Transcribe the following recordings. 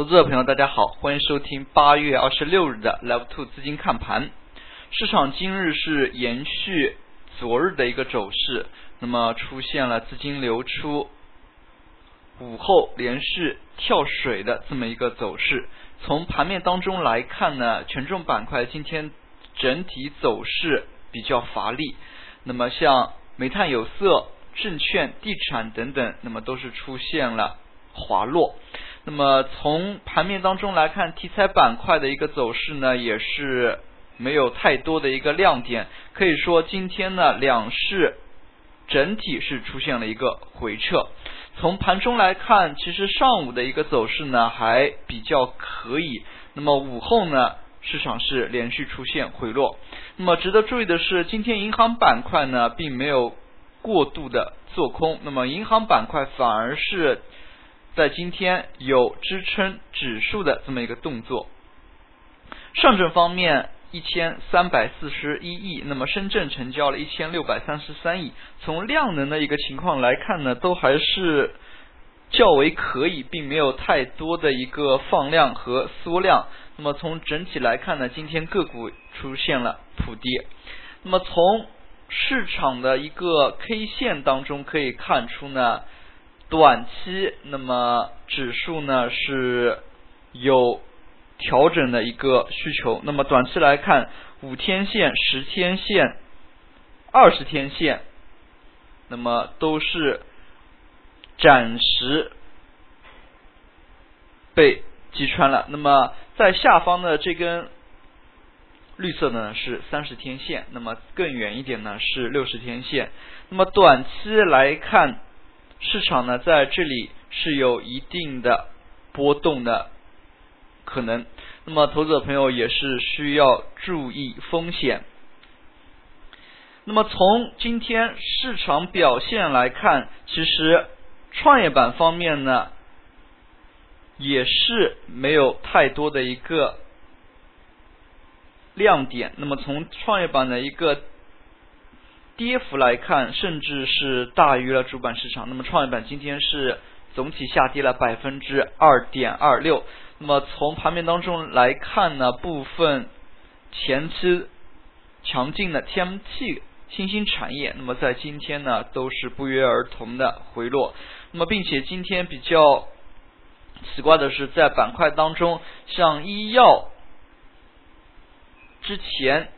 投资者朋友，大家好，欢迎收听八月二十六日的 Level Two 资金看盘。市场今日是延续昨日的一个走势，那么出现了资金流出，午后连续跳水的这么一个走势。从盘面当中来看呢，权重板块今天整体走势比较乏力，那么像煤炭、有色、证券、地产等等，那么都是出现了滑落。那么从盘面当中来看，题材板块的一个走势呢，也是没有太多的一个亮点。可以说，今天呢，两市整体是出现了一个回撤。从盘中来看，其实上午的一个走势呢还比较可以。那么午后呢，市场是连续出现回落。那么值得注意的是，今天银行板块呢并没有过度的做空，那么银行板块反而是。在今天有支撑指数的这么一个动作，上证方面一千三百四十一亿，那么深圳成交了一千六百三十三亿。从量能的一个情况来看呢，都还是较为可以，并没有太多的一个放量和缩量。那么从整体来看呢，今天个股出现了普跌。那么从市场的一个 K 线当中可以看出呢。短期，那么指数呢是有调整的一个需求。那么短期来看，五天线、十天线、二十天线，那么都是暂时被击穿了。那么在下方的这根绿色的呢是三十天线，那么更远一点呢是六十天线。那么短期来看。市场呢，在这里是有一定的波动的可能，那么投资者朋友也是需要注意风险。那么从今天市场表现来看，其实创业板方面呢，也是没有太多的一个亮点。那么从创业板的一个跌幅来看，甚至是大于了主板市场。那么创业板今天是总体下跌了百分之二点二六。那么从盘面当中来看呢，部分前期强劲的 TMT 新兴产业，那么在今天呢都是不约而同的回落。那么并且今天比较奇怪的是，在板块当中，像医药之前。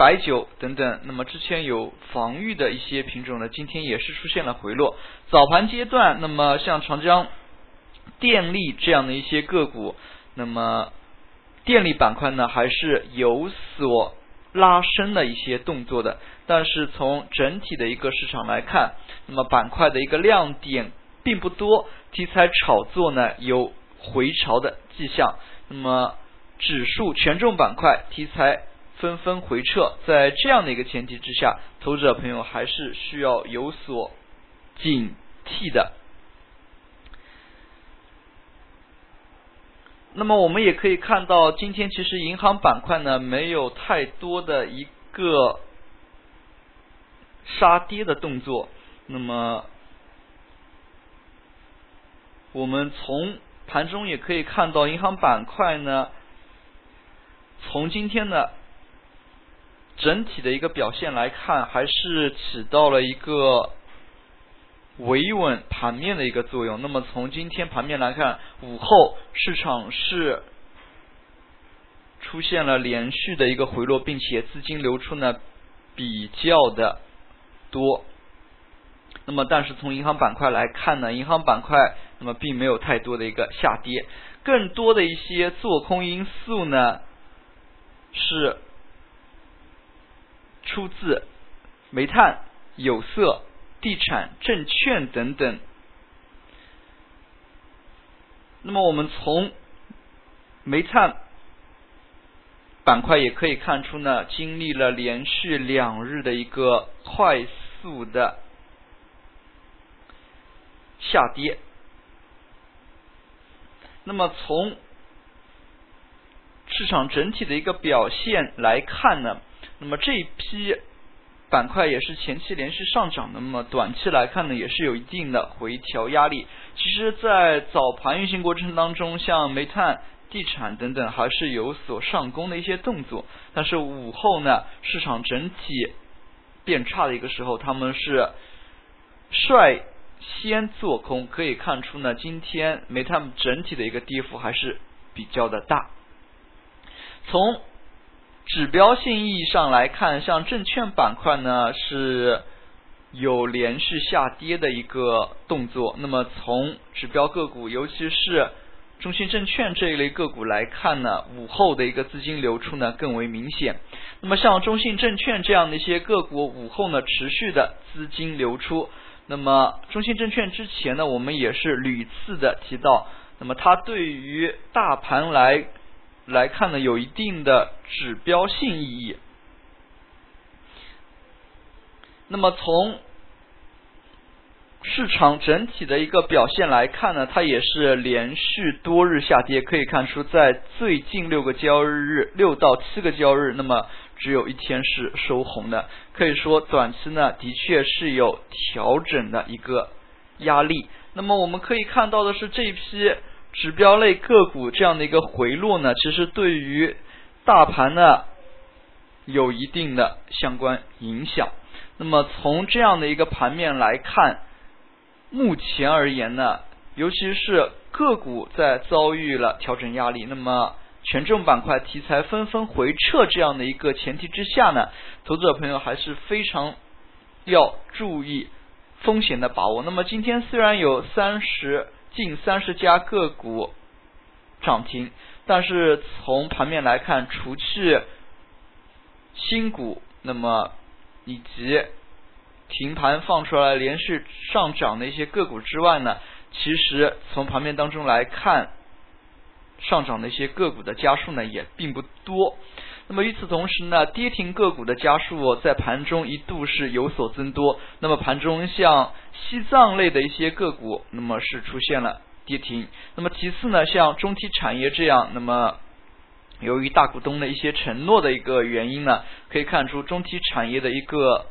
白酒等等，那么之前有防御的一些品种呢，今天也是出现了回落。早盘阶段，那么像长江电力这样的一些个股，那么电力板块呢还是有所拉升的一些动作的。但是从整体的一个市场来看，那么板块的一个亮点并不多，题材炒作呢有回潮的迹象。那么指数权重板块题材。纷纷回撤，在这样的一个前提之下，投资者朋友还是需要有所警惕的。那么我们也可以看到，今天其实银行板块呢没有太多的一个杀跌的动作。那么我们从盘中也可以看到，银行板块呢从今天的。整体的一个表现来看，还是起到了一个维稳盘面的一个作用。那么从今天盘面来看，午后市场是出现了连续的一个回落，并且资金流出呢比较的多。那么但是从银行板块来看呢，银行板块那么并没有太多的一个下跌，更多的一些做空因素呢是。出自煤炭、有色、地产、证券等等。那么我们从煤炭板块也可以看出呢，经历了连续两日的一个快速的下跌。那么从市场整体的一个表现来看呢？那么这一批板块也是前期连续上涨，那么短期来看呢，也是有一定的回调压力。其实，在早盘运行过程当中，像煤炭、地产等等还是有所上攻的一些动作，但是午后呢，市场整体变差的一个时候，他们是率先做空，可以看出呢，今天煤炭整体的一个跌幅还是比较的大。从指标性意义上来看，像证券板块呢是有连续下跌的一个动作。那么从指标个股，尤其是中信证券这一类个股来看呢，午后的一个资金流出呢更为明显。那么像中信证券这样的一些个股，午后呢持续的资金流出。那么中信证券之前呢，我们也是屡次的提到，那么它对于大盘来。来看呢，有一定的指标性意义。那么从市场整体的一个表现来看呢，它也是连续多日下跌，可以看出在最近六个交易日，六到七个交易日，那么只有一天是收红的，可以说短期呢的确是有调整的一个压力。那么我们可以看到的是这一批。指标类个股这样的一个回落呢，其实对于大盘呢有一定的相关影响。那么从这样的一个盘面来看，目前而言呢，尤其是个股在遭遇了调整压力，那么权重板块题材纷纷回撤这样的一个前提之下呢，投资者朋友还是非常要注意风险的把握。那么今天虽然有三十。近三十家个股涨停，但是从盘面来看，除去新股，那么以及停盘放出来连续上涨的一些个股之外呢，其实从盘面当中来看，上涨的一些个股的家数呢也并不多。那么与此同时呢，跌停个股的家数在盘中一度是有所增多。那么盘中像西藏类的一些个股，那么是出现了跌停。那么其次呢，像中体产业这样，那么由于大股东的一些承诺的一个原因呢，可以看出中体产业的一个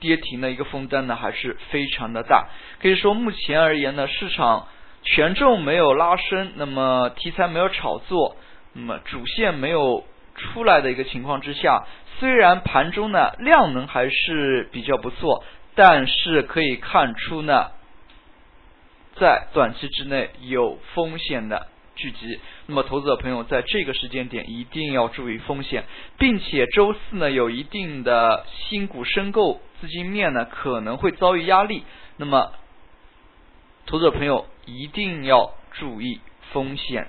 跌停的一个负担呢还是非常的大。可以说目前而言呢，市场权重没有拉升，那么题材没有炒作，那么主线没有。出来的一个情况之下，虽然盘中呢量能还是比较不错，但是可以看出呢，在短期之内有风险的聚集。那么投资者朋友在这个时间点一定要注意风险，并且周四呢有一定的新股申购资金面呢可能会遭遇压力。那么投资者朋友一定要注意风险。